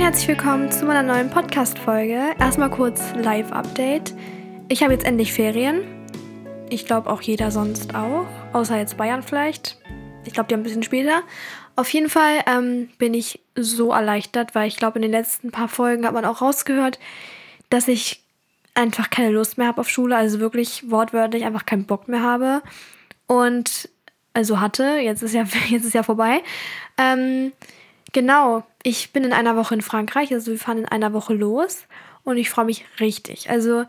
und herzlich willkommen zu meiner neuen Podcast-Folge. Erstmal kurz Live-Update. Ich habe jetzt endlich Ferien. Ich glaube auch jeder sonst auch. Außer jetzt Bayern vielleicht. Ich glaube, die haben ein bisschen später. Auf jeden Fall ähm, bin ich so erleichtert, weil ich glaube, in den letzten paar Folgen hat man auch rausgehört, dass ich einfach keine Lust mehr habe auf Schule. Also wirklich wortwörtlich einfach keinen Bock mehr habe. Und also hatte, jetzt ist ja, jetzt ist ja vorbei. Ähm, genau, ich bin in einer Woche in Frankreich, also wir fahren in einer Woche los und ich freue mich richtig. Also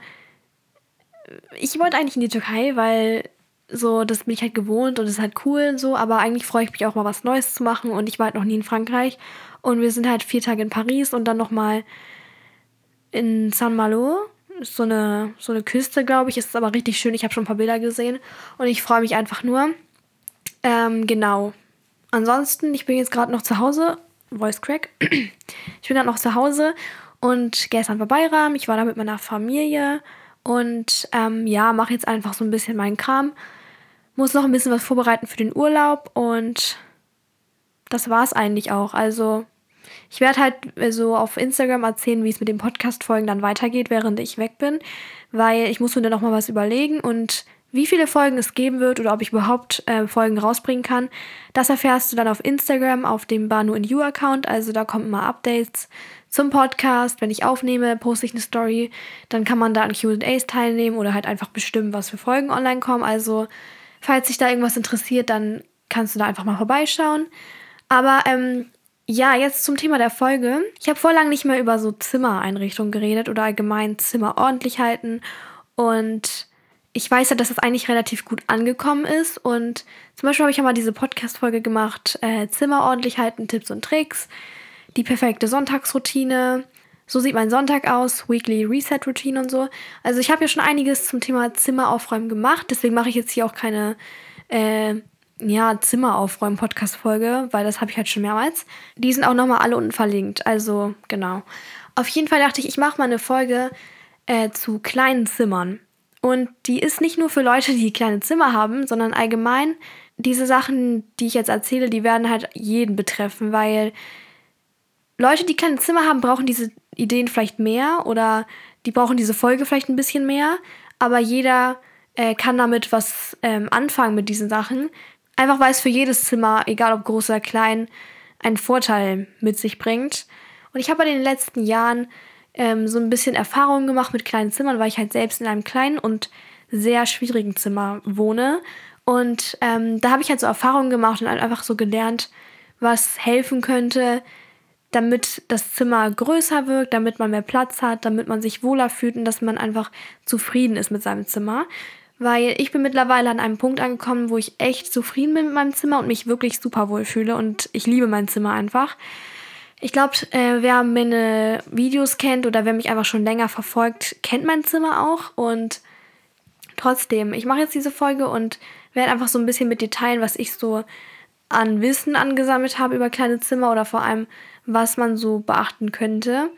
ich wollte eigentlich in die Türkei, weil so, das bin ich halt gewohnt und es ist halt cool und so, aber eigentlich freue ich mich auch mal was Neues zu machen und ich war halt noch nie in Frankreich und wir sind halt vier Tage in Paris und dann nochmal in Saint Malo, so eine, so eine Küste, glaube ich, ist aber richtig schön, ich habe schon ein paar Bilder gesehen und ich freue mich einfach nur. Ähm, genau. Ansonsten, ich bin jetzt gerade noch zu Hause Voice Crack. Ich bin gerade noch zu Hause und gestern war Bayram. Ich war da mit meiner Familie und ähm, ja, mache jetzt einfach so ein bisschen meinen Kram. Muss noch ein bisschen was vorbereiten für den Urlaub und das war es eigentlich auch. Also ich werde halt äh, so auf Instagram erzählen, wie es mit den Podcast-Folgen dann weitergeht, während ich weg bin, weil ich muss mir dann nochmal was überlegen und wie viele Folgen es geben wird oder ob ich überhaupt äh, Folgen rausbringen kann, das erfährst du dann auf Instagram auf dem Banu in You Account. Also da kommen immer Updates zum Podcast. Wenn ich aufnehme, poste ich eine Story. Dann kann man da an QAs teilnehmen oder halt einfach bestimmen, was für Folgen online kommen. Also falls dich da irgendwas interessiert, dann kannst du da einfach mal vorbeischauen. Aber ähm, ja, jetzt zum Thema der Folge. Ich habe vor lang nicht mehr über so Zimmereinrichtungen geredet oder allgemein Zimmer ordentlich halten und ich weiß ja, dass das eigentlich relativ gut angekommen ist. Und zum Beispiel habe ich ja mal diese Podcast-Folge gemacht: äh, Zimmer ordentlich halten, Tipps und Tricks, die perfekte Sonntagsroutine. So sieht mein Sonntag aus, Weekly Reset Routine und so. Also ich habe ja schon einiges zum Thema Zimmer aufräumen gemacht, deswegen mache ich jetzt hier auch keine äh, ja, Zimmeraufräumen Podcast Folge, weil das habe ich halt schon mehrmals. Die sind auch nochmal alle unten verlinkt, also genau. Auf jeden Fall dachte ich, ich mache mal eine Folge äh, zu kleinen Zimmern. Und die ist nicht nur für Leute, die kleine Zimmer haben, sondern allgemein diese Sachen, die ich jetzt erzähle, die werden halt jeden betreffen, weil Leute, die kleine Zimmer haben, brauchen diese Ideen vielleicht mehr oder die brauchen diese Folge vielleicht ein bisschen mehr, aber jeder äh, kann damit was ähm, anfangen mit diesen Sachen. Einfach weil es für jedes Zimmer, egal ob groß oder klein, einen Vorteil mit sich bringt. Und ich habe in den letzten Jahren ähm, so ein bisschen Erfahrungen gemacht mit kleinen Zimmern, weil ich halt selbst in einem kleinen und sehr schwierigen Zimmer wohne. Und ähm, da habe ich halt so Erfahrungen gemacht und einfach so gelernt, was helfen könnte, damit das Zimmer größer wirkt, damit man mehr Platz hat, damit man sich wohler fühlt und dass man einfach zufrieden ist mit seinem Zimmer. Weil ich bin mittlerweile an einem Punkt angekommen, wo ich echt zufrieden bin mit meinem Zimmer und mich wirklich super wohl fühle und ich liebe mein Zimmer einfach. Ich glaube, äh, wer meine Videos kennt oder wer mich einfach schon länger verfolgt, kennt mein Zimmer auch. Und trotzdem, ich mache jetzt diese Folge und werde einfach so ein bisschen mit dir teilen, was ich so an Wissen angesammelt habe über kleine Zimmer oder vor allem, was man so beachten könnte.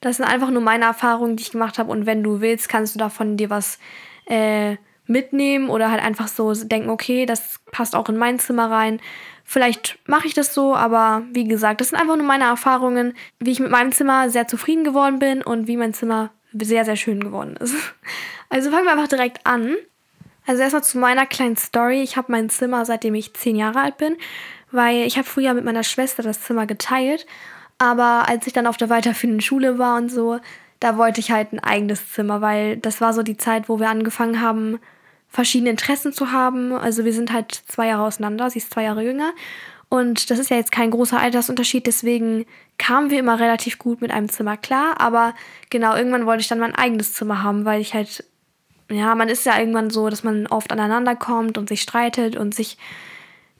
Das sind einfach nur meine Erfahrungen, die ich gemacht habe. Und wenn du willst, kannst du davon dir was äh, mitnehmen oder halt einfach so denken, okay, das passt auch in mein Zimmer rein. Vielleicht mache ich das so, aber wie gesagt, das sind einfach nur meine Erfahrungen, wie ich mit meinem Zimmer sehr zufrieden geworden bin und wie mein Zimmer sehr, sehr schön geworden ist. Also fangen wir einfach direkt an. Also erstmal zu meiner kleinen Story. Ich habe mein Zimmer seitdem ich zehn Jahre alt bin, weil ich habe früher mit meiner Schwester das Zimmer geteilt. Aber als ich dann auf der weiterführenden Schule war und so, da wollte ich halt ein eigenes Zimmer, weil das war so die Zeit, wo wir angefangen haben, verschiedene Interessen zu haben. Also wir sind halt zwei Jahre auseinander, sie ist zwei Jahre jünger. Und das ist ja jetzt kein großer Altersunterschied, deswegen kamen wir immer relativ gut mit einem Zimmer klar. Aber genau, irgendwann wollte ich dann mein eigenes Zimmer haben, weil ich halt, ja, man ist ja irgendwann so, dass man oft aneinander kommt und sich streitet und sich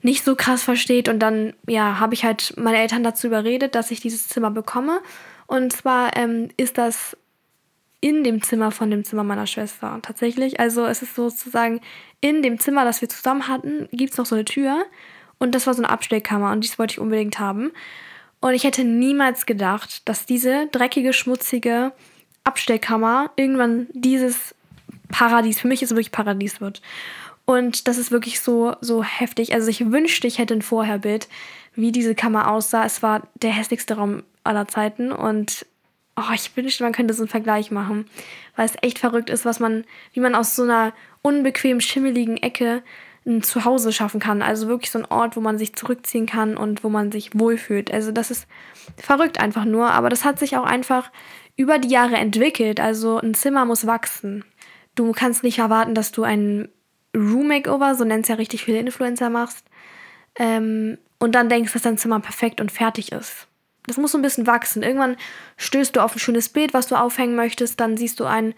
nicht so krass versteht. Und dann, ja, habe ich halt meine Eltern dazu überredet, dass ich dieses Zimmer bekomme. Und zwar ähm, ist das in dem Zimmer von dem Zimmer meiner Schwester tatsächlich. Also es ist sozusagen in dem Zimmer, das wir zusammen hatten, gibt es noch so eine Tür und das war so eine Abstellkammer und dies wollte ich unbedingt haben. Und ich hätte niemals gedacht, dass diese dreckige, schmutzige Abstellkammer irgendwann dieses Paradies, für mich ist es wirklich Paradies wird. Und das ist wirklich so, so heftig. Also ich wünschte, ich hätte ein Vorherbild, wie diese Kammer aussah. Es war der hässlichste Raum aller Zeiten. Und oh, ich wünschte, man könnte so einen Vergleich machen. Weil es echt verrückt ist, was man, wie man aus so einer unbequem schimmeligen Ecke ein Zuhause schaffen kann. Also wirklich so ein Ort, wo man sich zurückziehen kann und wo man sich wohlfühlt. Also das ist verrückt einfach nur, aber das hat sich auch einfach über die Jahre entwickelt. Also ein Zimmer muss wachsen. Du kannst nicht erwarten, dass du ein Room Makeover, so nennt es ja richtig viele Influencer, machst ähm, und dann denkst, dass dein Zimmer perfekt und fertig ist. Das muss so ein bisschen wachsen. Irgendwann stößt du auf ein schönes Bild, was du aufhängen möchtest, dann siehst du ein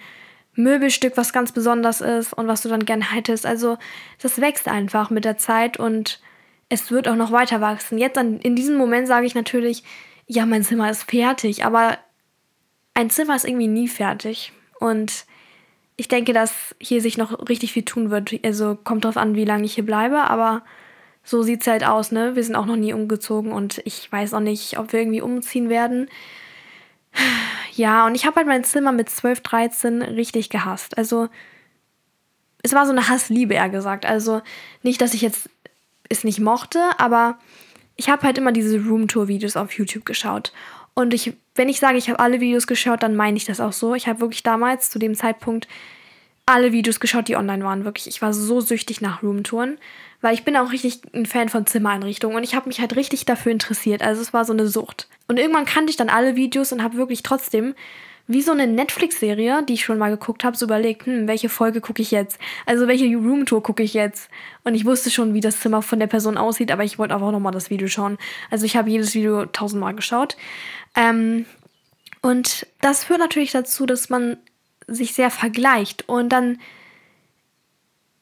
Möbelstück, was ganz besonders ist und was du dann gerne hättest. Also das wächst einfach mit der Zeit und es wird auch noch weiter wachsen. Jetzt an, in diesem Moment sage ich natürlich, ja, mein Zimmer ist fertig, aber ein Zimmer ist irgendwie nie fertig. Und ich denke, dass hier sich noch richtig viel tun wird. Also kommt drauf an, wie lange ich hier bleibe, aber so sieht es halt aus, ne? Wir sind auch noch nie umgezogen und ich weiß auch nicht, ob wir irgendwie umziehen werden. Ja, und ich habe halt mein Zimmer mit 12, 13 richtig gehasst. Also, es war so eine Hassliebe, eher gesagt. Also, nicht, dass ich jetzt es nicht mochte, aber ich habe halt immer diese Roomtour-Videos auf YouTube geschaut. Und ich, wenn ich sage, ich habe alle Videos geschaut, dann meine ich das auch so. Ich habe wirklich damals zu dem Zeitpunkt alle Videos geschaut, die online waren. Wirklich, ich war so süchtig nach Roomtouren, weil ich bin auch richtig ein Fan von Zimmereinrichtungen und ich habe mich halt richtig dafür interessiert. Also es war so eine Sucht. Und irgendwann kannte ich dann alle Videos und habe wirklich trotzdem wie so eine Netflix-Serie, die ich schon mal geguckt habe, so überlegt, hm, welche Folge gucke ich jetzt? Also welche Roomtour gucke ich jetzt? Und ich wusste schon, wie das Zimmer von der Person aussieht, aber ich wollte einfach nochmal das Video schauen. Also ich habe jedes Video tausendmal geschaut. Ähm, und das führt natürlich dazu, dass man sich sehr vergleicht. Und dann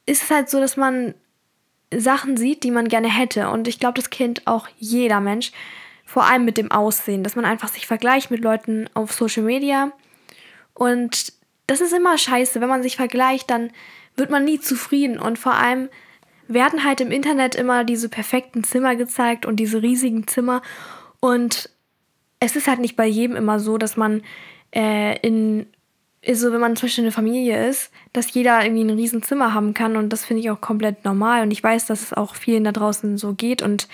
ist es halt so, dass man Sachen sieht, die man gerne hätte. Und ich glaube, das kennt auch jeder Mensch. Vor allem mit dem Aussehen, dass man einfach sich vergleicht mit Leuten auf Social Media. Und das ist immer scheiße. Wenn man sich vergleicht, dann wird man nie zufrieden. Und vor allem werden halt im Internet immer diese perfekten Zimmer gezeigt und diese riesigen Zimmer. Und es ist halt nicht bei jedem immer so, dass man äh, in so, wenn man zum Beispiel eine Familie ist, dass jeder irgendwie ein Riesenzimmer haben kann und das finde ich auch komplett normal und ich weiß, dass es auch vielen da draußen so geht und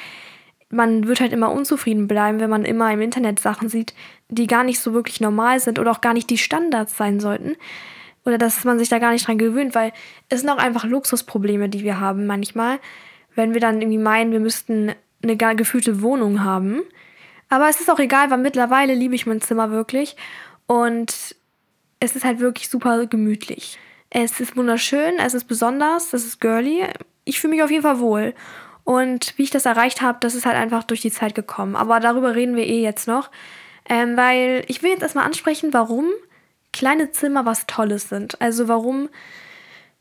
man wird halt immer unzufrieden bleiben, wenn man immer im Internet Sachen sieht, die gar nicht so wirklich normal sind oder auch gar nicht die Standards sein sollten oder dass man sich da gar nicht dran gewöhnt, weil es sind auch einfach Luxusprobleme, die wir haben manchmal, wenn wir dann irgendwie meinen, wir müssten eine gefühlte Wohnung haben. Aber es ist auch egal, weil mittlerweile liebe ich mein Zimmer wirklich und es ist halt wirklich super gemütlich. Es ist wunderschön, es ist besonders, es ist girly. Ich fühle mich auf jeden Fall wohl. Und wie ich das erreicht habe, das ist halt einfach durch die Zeit gekommen. Aber darüber reden wir eh jetzt noch. Ähm, weil ich will jetzt erstmal ansprechen, warum kleine Zimmer was Tolles sind. Also warum,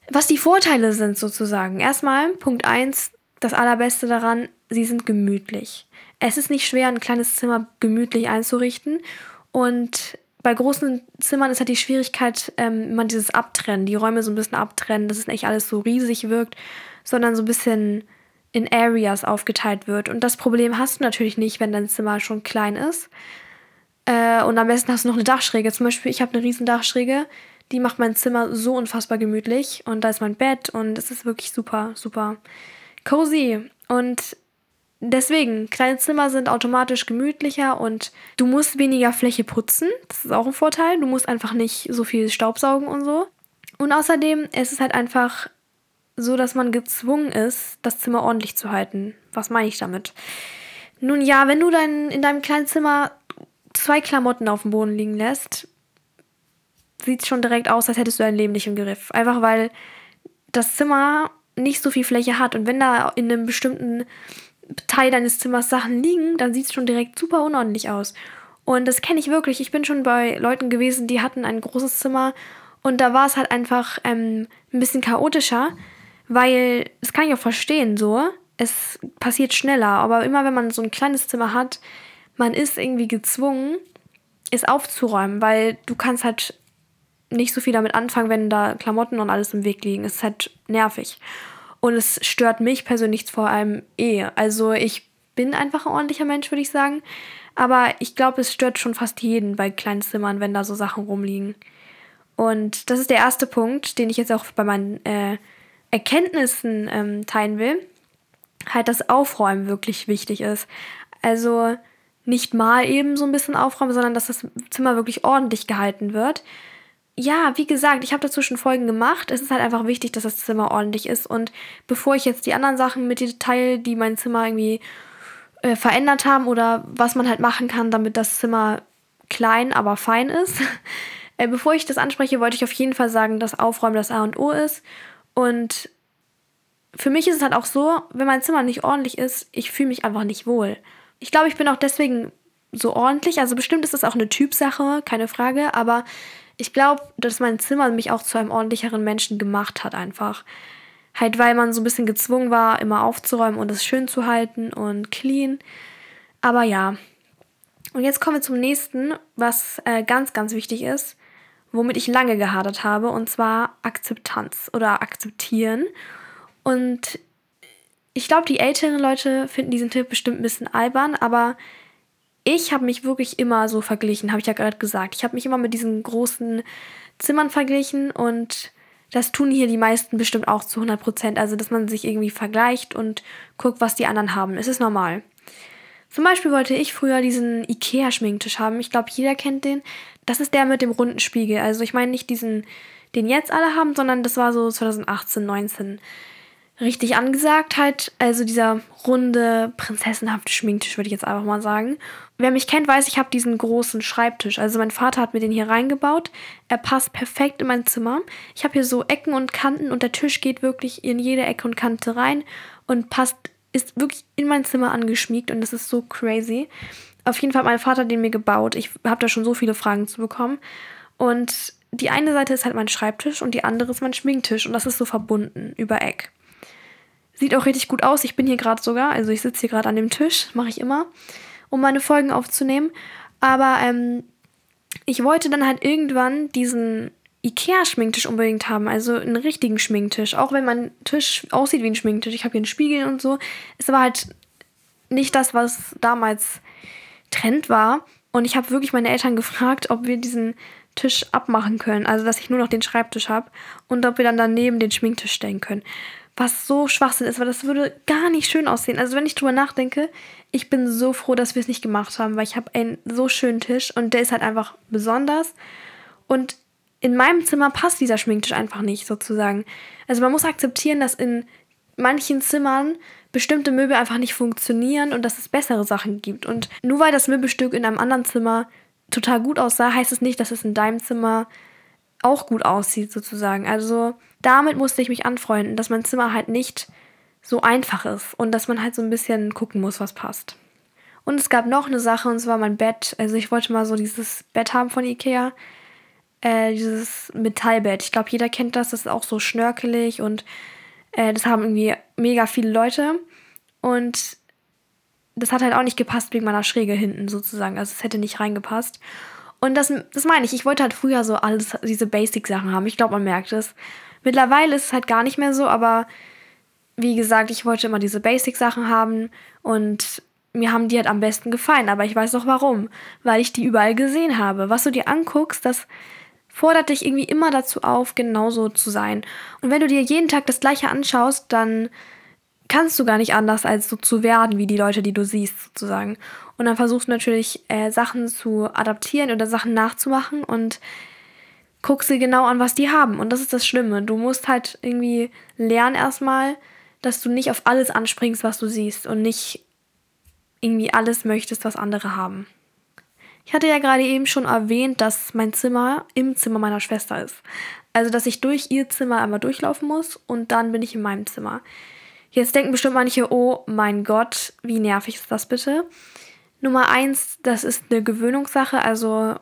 was die Vorteile sind sozusagen. Erstmal, Punkt 1, das Allerbeste daran, sie sind gemütlich. Es ist nicht schwer, ein kleines Zimmer gemütlich einzurichten. Und bei großen Zimmern ist halt die Schwierigkeit, ähm, man dieses Abtrennen, die Räume so ein bisschen abtrennen, dass es nicht alles so riesig wirkt, sondern so ein bisschen in Areas aufgeteilt wird. Und das Problem hast du natürlich nicht, wenn dein Zimmer schon klein ist. Äh, und am besten hast du noch eine Dachschräge. Zum Beispiel, ich habe eine riesen Dachschräge, die macht mein Zimmer so unfassbar gemütlich. Und da ist mein Bett und es ist wirklich super, super cozy. Und Deswegen, kleine Zimmer sind automatisch gemütlicher und du musst weniger Fläche putzen. Das ist auch ein Vorteil. Du musst einfach nicht so viel Staubsaugen und so. Und außerdem ist es halt einfach so, dass man gezwungen ist, das Zimmer ordentlich zu halten. Was meine ich damit? Nun ja, wenn du dein, in deinem kleinen Zimmer zwei Klamotten auf dem Boden liegen lässt, sieht es schon direkt aus, als hättest du dein Leben nicht im Griff. Einfach weil das Zimmer nicht so viel Fläche hat. Und wenn da in einem bestimmten Teil deines Zimmers Sachen liegen, dann sieht es schon direkt super unordentlich aus. Und das kenne ich wirklich. Ich bin schon bei Leuten gewesen, die hatten ein großes Zimmer und da war es halt einfach ähm, ein bisschen chaotischer, weil, das kann ich auch verstehen so, es passiert schneller, aber immer wenn man so ein kleines Zimmer hat, man ist irgendwie gezwungen, es aufzuräumen, weil du kannst halt nicht so viel damit anfangen, wenn da Klamotten und alles im Weg liegen. Es ist halt nervig. Und es stört mich persönlich vor allem eh. Also ich bin einfach ein ordentlicher Mensch, würde ich sagen. Aber ich glaube, es stört schon fast jeden bei kleinen Zimmern, wenn da so Sachen rumliegen. Und das ist der erste Punkt, den ich jetzt auch bei meinen äh, Erkenntnissen ähm, teilen will. Halt, dass Aufräumen wirklich wichtig ist. Also nicht mal eben so ein bisschen aufräume, sondern dass das Zimmer wirklich ordentlich gehalten wird. Ja, wie gesagt, ich habe dazu schon Folgen gemacht. Es ist halt einfach wichtig, dass das Zimmer ordentlich ist. Und bevor ich jetzt die anderen Sachen mit dir teile, die mein Zimmer irgendwie äh, verändert haben oder was man halt machen kann, damit das Zimmer klein, aber fein ist. äh, bevor ich das anspreche, wollte ich auf jeden Fall sagen, dass Aufräumen das A und O ist. Und für mich ist es halt auch so, wenn mein Zimmer nicht ordentlich ist, ich fühle mich einfach nicht wohl. Ich glaube, ich bin auch deswegen so ordentlich. Also bestimmt ist das auch eine Typsache, keine Frage. Aber ich glaube, dass mein Zimmer mich auch zu einem ordentlicheren Menschen gemacht hat einfach. Halt, weil man so ein bisschen gezwungen war, immer aufzuräumen und es schön zu halten und clean. Aber ja. Und jetzt kommen wir zum nächsten, was äh, ganz, ganz wichtig ist, womit ich lange gehadert habe, und zwar Akzeptanz oder akzeptieren. Und ich glaube, die älteren Leute finden diesen Tipp bestimmt ein bisschen albern, aber ich habe mich wirklich immer so verglichen, habe ich ja gerade gesagt. Ich habe mich immer mit diesen großen Zimmern verglichen und das tun hier die meisten bestimmt auch zu 100 Prozent. Also, dass man sich irgendwie vergleicht und guckt, was die anderen haben. Es ist normal. Zum Beispiel wollte ich früher diesen Ikea-Schminktisch haben. Ich glaube, jeder kennt den. Das ist der mit dem runden Spiegel. Also, ich meine nicht diesen, den jetzt alle haben, sondern das war so 2018, 19 richtig angesagt halt. Also dieser runde, prinzessenhafte Schminktisch, würde ich jetzt einfach mal sagen. Wer mich kennt, weiß, ich habe diesen großen Schreibtisch. Also mein Vater hat mir den hier reingebaut. Er passt perfekt in mein Zimmer. Ich habe hier so Ecken und Kanten und der Tisch geht wirklich in jede Ecke und Kante rein und passt, ist wirklich in mein Zimmer angeschmiegt und das ist so crazy. Auf jeden Fall hat mein Vater den mir gebaut. Ich habe da schon so viele Fragen zu bekommen. Und die eine Seite ist halt mein Schreibtisch und die andere ist mein Schminktisch und das ist so verbunden über Eck. Sieht auch richtig gut aus. Ich bin hier gerade sogar, also ich sitze hier gerade an dem Tisch, mache ich immer, um meine Folgen aufzunehmen. Aber ähm, ich wollte dann halt irgendwann diesen Ikea-Schminktisch unbedingt haben, also einen richtigen Schminktisch. Auch wenn mein Tisch aussieht wie ein Schminktisch. Ich habe hier einen Spiegel und so. Es war halt nicht das, was damals Trend war. Und ich habe wirklich meine Eltern gefragt, ob wir diesen Tisch abmachen können. Also, dass ich nur noch den Schreibtisch habe und ob wir dann daneben den Schminktisch stellen können was so Schwachsinn ist, weil das würde gar nicht schön aussehen. Also wenn ich drüber nachdenke, ich bin so froh, dass wir es nicht gemacht haben, weil ich habe einen so schönen Tisch und der ist halt einfach besonders. Und in meinem Zimmer passt dieser Schminktisch einfach nicht, sozusagen. Also man muss akzeptieren, dass in manchen Zimmern bestimmte Möbel einfach nicht funktionieren und dass es bessere Sachen gibt. Und nur weil das Möbelstück in einem anderen Zimmer total gut aussah, heißt es nicht, dass es in deinem Zimmer auch gut aussieht, sozusagen. Also damit musste ich mich anfreunden, dass mein Zimmer halt nicht so einfach ist und dass man halt so ein bisschen gucken muss, was passt. Und es gab noch eine Sache, und zwar mein Bett. Also ich wollte mal so dieses Bett haben von Ikea. Äh, dieses Metallbett. Ich glaube, jeder kennt das. Das ist auch so schnörkelig und äh, das haben irgendwie mega viele Leute. Und das hat halt auch nicht gepasst wegen meiner Schräge hinten sozusagen. Also es hätte nicht reingepasst. Und das, das meine ich. Ich wollte halt früher so alles, diese Basic-Sachen haben. Ich glaube, man merkt es. Mittlerweile ist es halt gar nicht mehr so, aber wie gesagt, ich wollte immer diese Basic-Sachen haben und mir haben die halt am besten gefallen. Aber ich weiß auch warum. Weil ich die überall gesehen habe. Was du dir anguckst, das fordert dich irgendwie immer dazu auf, genauso zu sein. Und wenn du dir jeden Tag das Gleiche anschaust, dann kannst du gar nicht anders, als so zu werden wie die Leute, die du siehst, sozusagen. Und dann versuchst du natürlich äh, Sachen zu adaptieren oder Sachen nachzumachen und guckst dir genau an, was die haben. Und das ist das Schlimme. Du musst halt irgendwie lernen erstmal, dass du nicht auf alles anspringst, was du siehst und nicht irgendwie alles möchtest, was andere haben. Ich hatte ja gerade eben schon erwähnt, dass mein Zimmer im Zimmer meiner Schwester ist. Also, dass ich durch ihr Zimmer einmal durchlaufen muss und dann bin ich in meinem Zimmer. Jetzt denken bestimmt manche, oh mein Gott, wie nervig ist das bitte? Nummer eins, das ist eine Gewöhnungssache. Also,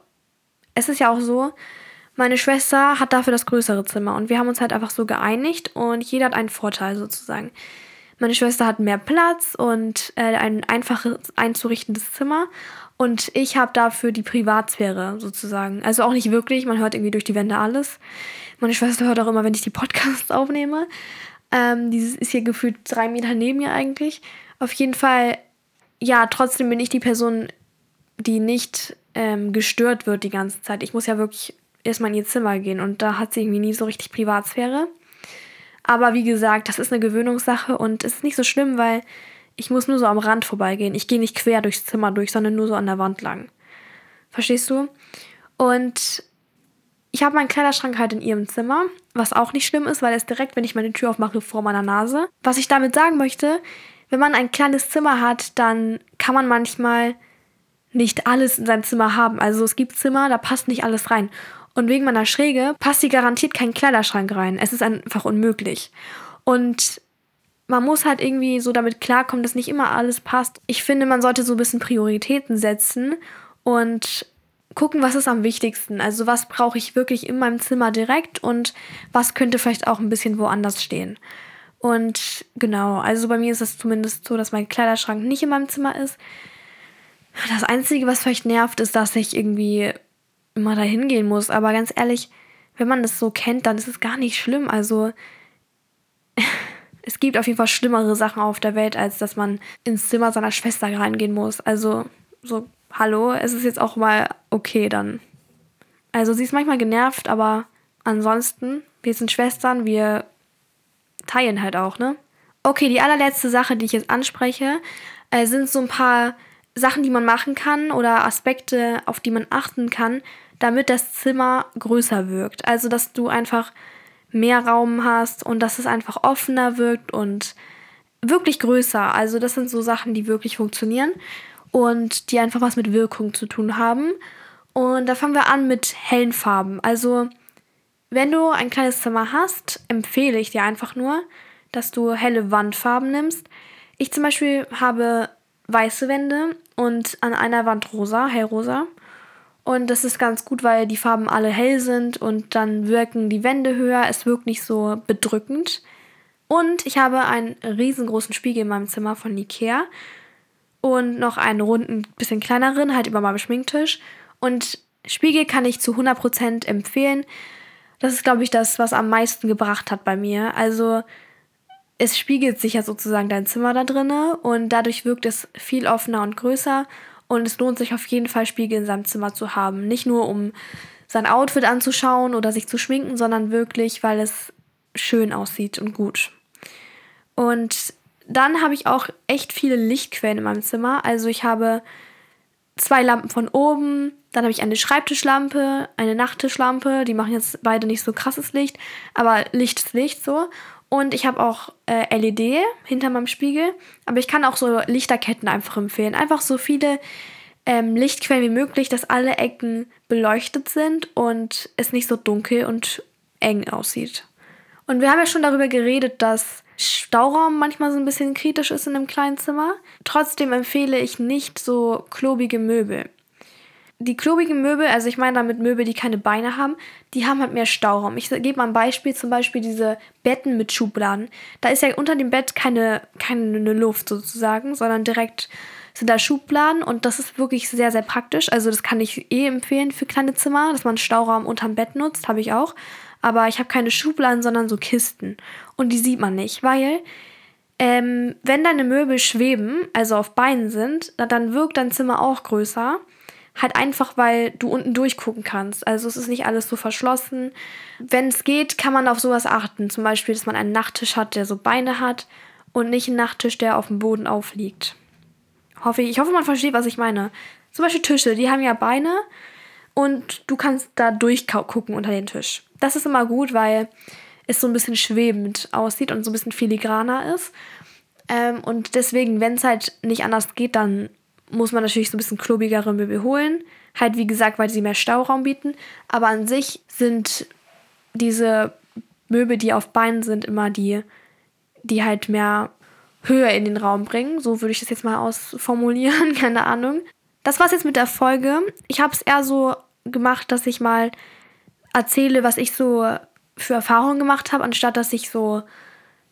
es ist ja auch so, meine Schwester hat dafür das größere Zimmer und wir haben uns halt einfach so geeinigt und jeder hat einen Vorteil sozusagen. Meine Schwester hat mehr Platz und äh, ein einfaches einzurichtendes Zimmer und ich habe dafür die Privatsphäre sozusagen. Also auch nicht wirklich, man hört irgendwie durch die Wände alles. Meine Schwester hört auch immer, wenn ich die Podcasts aufnehme. Ähm, dieses ist hier gefühlt drei Meter neben mir eigentlich. Auf jeden Fall, ja, trotzdem bin ich die Person, die nicht ähm, gestört wird die ganze Zeit. Ich muss ja wirklich erstmal in ihr Zimmer gehen und da hat sie irgendwie nie so richtig Privatsphäre. Aber wie gesagt, das ist eine Gewöhnungssache und es ist nicht so schlimm, weil Ich muss nur so am Rand vorbeigehen. Ich gehe nicht quer durchs Zimmer durch, sondern nur so an der Wand lang. Verstehst du? Und ich habe meinen Kleiderschrank halt in ihrem Zimmer, was auch nicht schlimm ist, weil ist direkt, wenn ich meine Tür aufmache, vor meiner Nase. Was ich damit sagen möchte, wenn man ein kleines Zimmer hat, dann kann man manchmal nicht alles in seinem Zimmer haben. Also es gibt Zimmer, da passt nicht alles rein. Und wegen meiner Schräge passt hier garantiert kein Kleiderschrank rein. Es ist einfach unmöglich. Und man muss halt irgendwie so damit klarkommen, dass nicht immer alles passt. Ich finde, man sollte so ein bisschen Prioritäten setzen und gucken, was ist am wichtigsten. Also was brauche ich wirklich in meinem Zimmer direkt und was könnte vielleicht auch ein bisschen woanders stehen. Und genau, also bei mir ist es zumindest so, dass mein Kleiderschrank nicht in meinem Zimmer ist. Das Einzige, was vielleicht nervt, ist, dass ich irgendwie immer dahin gehen muss. Aber ganz ehrlich, wenn man das so kennt, dann ist es gar nicht schlimm. Also es gibt auf jeden Fall schlimmere Sachen auf der Welt, als dass man ins Zimmer seiner Schwester reingehen muss. Also so, hallo, es ist jetzt auch mal okay dann. Also sie ist manchmal genervt, aber ansonsten, wir sind Schwestern, wir teilen halt auch, ne? Okay, die allerletzte Sache, die ich jetzt anspreche, äh, sind so ein paar Sachen, die man machen kann oder Aspekte, auf die man achten kann, damit das Zimmer größer wirkt. Also, dass du einfach mehr Raum hast und dass es einfach offener wirkt und wirklich größer. Also, das sind so Sachen, die wirklich funktionieren und die einfach was mit Wirkung zu tun haben. Und da fangen wir an mit hellen Farben. Also, wenn du ein kleines Zimmer hast, empfehle ich dir einfach nur, dass du helle Wandfarben nimmst. Ich zum Beispiel habe weiße Wände und an einer Wand rosa, hellrosa. Und das ist ganz gut, weil die Farben alle hell sind und dann wirken die Wände höher. Es wirkt nicht so bedrückend. Und ich habe einen riesengroßen Spiegel in meinem Zimmer von Ikea und noch einen runden, bisschen kleineren, halt über meinem Schminktisch. Und Spiegel kann ich zu 100% empfehlen. Das ist, glaube ich, das, was am meisten gebracht hat bei mir. Also es spiegelt sich ja sozusagen dein Zimmer da drinne und dadurch wirkt es viel offener und größer und es lohnt sich auf jeden Fall Spiegel in seinem Zimmer zu haben. Nicht nur um sein Outfit anzuschauen oder sich zu schminken, sondern wirklich, weil es schön aussieht und gut. Und dann habe ich auch echt viele Lichtquellen in meinem Zimmer. Also ich habe zwei Lampen von oben, dann habe ich eine Schreibtischlampe, eine Nachttischlampe, die machen jetzt beide nicht so krasses Licht, aber Licht ist Licht so. Und ich habe auch äh, LED hinter meinem Spiegel. Aber ich kann auch so Lichterketten einfach empfehlen. Einfach so viele ähm, Lichtquellen wie möglich, dass alle Ecken beleuchtet sind und es nicht so dunkel und eng aussieht. Und wir haben ja schon darüber geredet, dass Stauraum manchmal so ein bisschen kritisch ist in einem kleinen Zimmer. Trotzdem empfehle ich nicht so klobige Möbel die klobigen Möbel, also ich meine damit Möbel, die keine Beine haben, die haben halt mehr Stauraum. Ich gebe mal ein Beispiel, zum Beispiel diese Betten mit Schubladen. Da ist ja unter dem Bett keine, keine Luft sozusagen, sondern direkt sind da Schubladen und das ist wirklich sehr, sehr praktisch. Also das kann ich eh empfehlen für kleine Zimmer, dass man Stauraum unterm Bett nutzt, habe ich auch. Aber ich habe keine Schubladen, sondern so Kisten. Und die sieht man nicht, weil ähm, wenn deine Möbel schweben, also auf Beinen sind, dann wirkt dein Zimmer auch größer. Halt einfach, weil du unten durchgucken kannst. Also es ist nicht alles so verschlossen. Wenn es geht, kann man auf sowas achten. Zum Beispiel, dass man einen Nachttisch hat, der so Beine hat und nicht einen Nachttisch, der auf dem Boden aufliegt. Hoffe ich. Ich hoffe, man versteht, was ich meine. Zum Beispiel Tische, die haben ja Beine und du kannst da durchgucken unter den Tisch. Das ist immer gut, weil es so ein bisschen schwebend aussieht und so ein bisschen filigraner ist. Ähm, und deswegen, wenn es halt nicht anders geht, dann muss man natürlich so ein bisschen klobigere Möbel holen. Halt, wie gesagt, weil sie mehr Stauraum bieten. Aber an sich sind diese Möbel, die auf Beinen sind, immer die, die halt mehr Höhe in den Raum bringen. So würde ich das jetzt mal ausformulieren, keine Ahnung. Das war's jetzt mit der Folge. Ich habe es eher so gemacht, dass ich mal erzähle, was ich so für Erfahrungen gemacht habe, anstatt dass ich so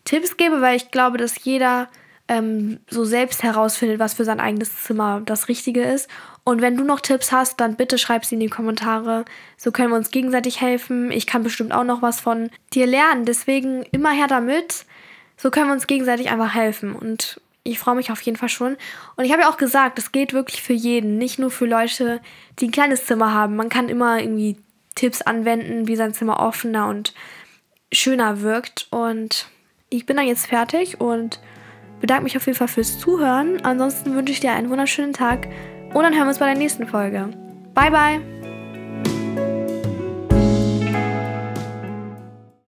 Tipps gebe, weil ich glaube, dass jeder ähm, so selbst herausfindet, was für sein eigenes Zimmer das Richtige ist. Und wenn du noch Tipps hast, dann bitte schreib sie in die Kommentare. So können wir uns gegenseitig helfen. Ich kann bestimmt auch noch was von dir lernen. Deswegen immer her damit. So können wir uns gegenseitig einfach helfen. Und ich freue mich auf jeden Fall schon. Und ich habe ja auch gesagt, es geht wirklich für jeden. Nicht nur für Leute, die ein kleines Zimmer haben. Man kann immer irgendwie Tipps anwenden, wie sein Zimmer offener und schöner wirkt. Und ich bin dann jetzt fertig und bedanke mich auf jeden Fall fürs Zuhören. Ansonsten wünsche ich dir einen wunderschönen Tag und dann hören wir uns bei der nächsten Folge. Bye, bye!